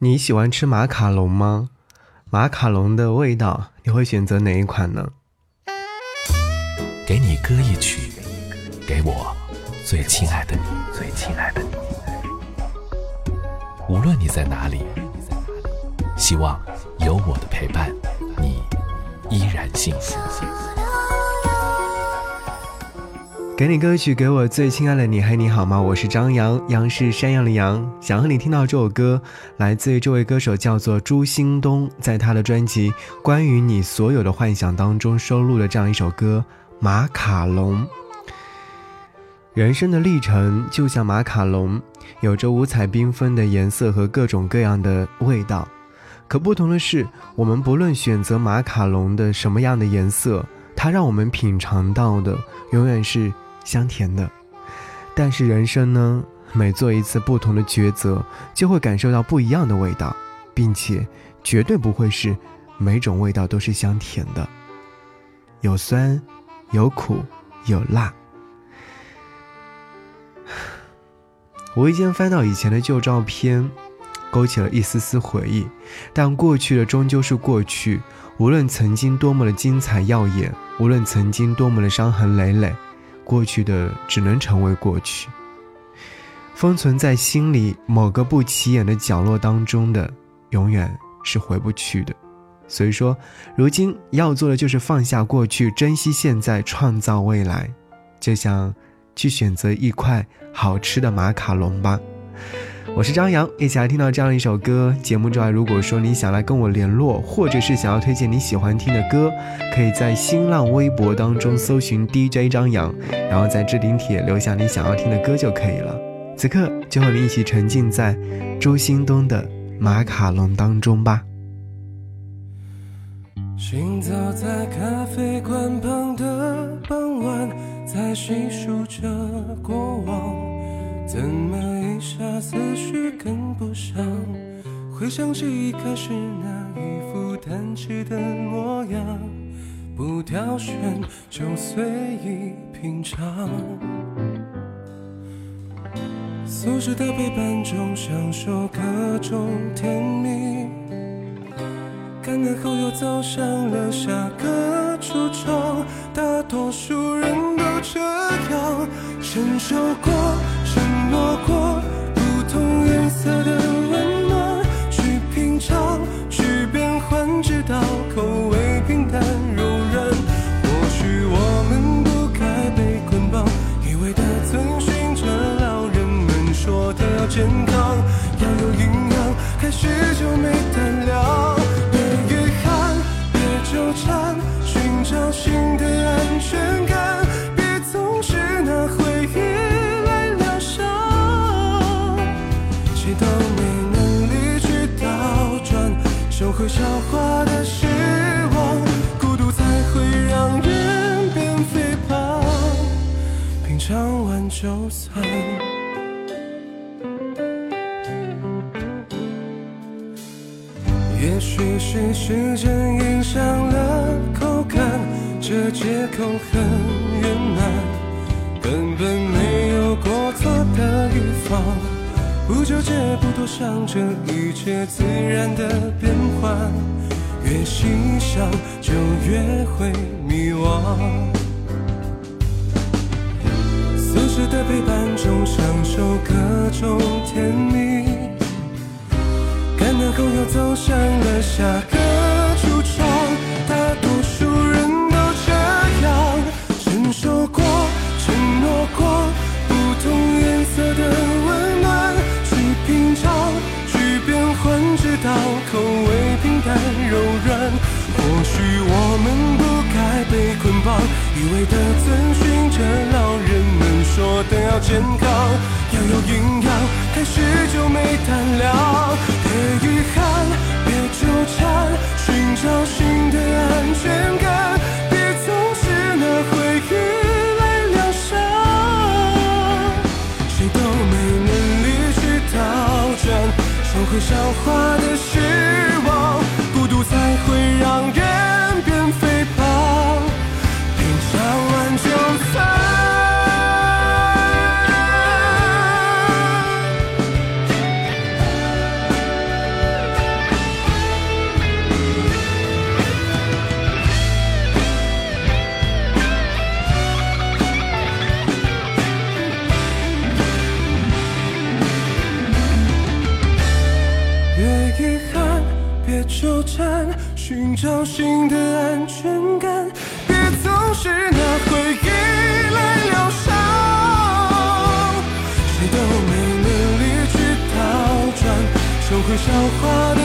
你喜欢吃马卡龙吗？马卡龙的味道，你会选择哪一款呢？给你歌一曲，给我最亲爱的你，最亲爱的你。无论你在哪里，希望有我的陪伴，你依然幸福。给你歌曲，给我最亲爱的你。嘿，你好吗？我是张扬，杨是山羊的羊。想和你听到这首歌，来自于这位歌手，叫做朱兴东，在他的专辑《关于你所有的幻想》当中收录了这样一首歌《马卡龙》。人生的历程就像马卡龙，有着五彩缤纷的颜色和各种各样的味道。可不同的是，我们不论选择马卡龙的什么样的颜色，它让我们品尝到的永远是。香甜的，但是人生呢，每做一次不同的抉择，就会感受到不一样的味道，并且绝对不会是每种味道都是香甜的，有酸，有苦，有辣。无意间翻到以前的旧照片，勾起了一丝丝回忆，但过去的终究是过去，无论曾经多么的精彩耀眼，无论曾经多么的伤痕累累。过去的只能成为过去，封存在心里某个不起眼的角落当中的，永远是回不去的。所以说，如今要做的就是放下过去，珍惜现在，创造未来。就像去选择一块好吃的马卡龙吧。我是张扬，一起来听到这样一首歌。节目之外，如果说你想来跟我联络，或者是想要推荐你喜欢听的歌，可以在新浪微博当中搜寻 DJ 张扬，然后在置顶帖留下你想要听的歌就可以了。此刻就和你一起沉浸在周兴东的马卡龙当中吧。行走在咖啡馆旁的傍晚，在细数着过往。怎么一下思绪跟不上？回想起一开始那一副贪吃的模样，不挑选就随意品尝。宿舍的陪伴中享受各种甜蜜，干了后又走向了下个橱窗。大多数人都这样承受过。错过不同颜色的温暖，去品尝，去变换，直到口就算。也许是时间影响了口感，这借口很圆满，根本没有过错的预防。不纠结，不多想，这一切自然的变换。越细想，就越会迷惘。宿舍的陪伴中，享受各种甜蜜。干了后，又走向了下个橱窗。大多数人都这样，承受过，承诺过，不同颜色的温暖去品尝，去变换，直。到口味平淡柔软，或许我们不一味的遵循着老人们说的要健康，要有营养，开始就没胆量。别遗憾，别纠缠，寻找新的安全感，别总是拿回忆来疗伤，谁都没能力去倒转。都会消化别纠缠，寻找新的安全感，别总是拿回忆来疗伤。谁都没能力去倒转，收回笑话。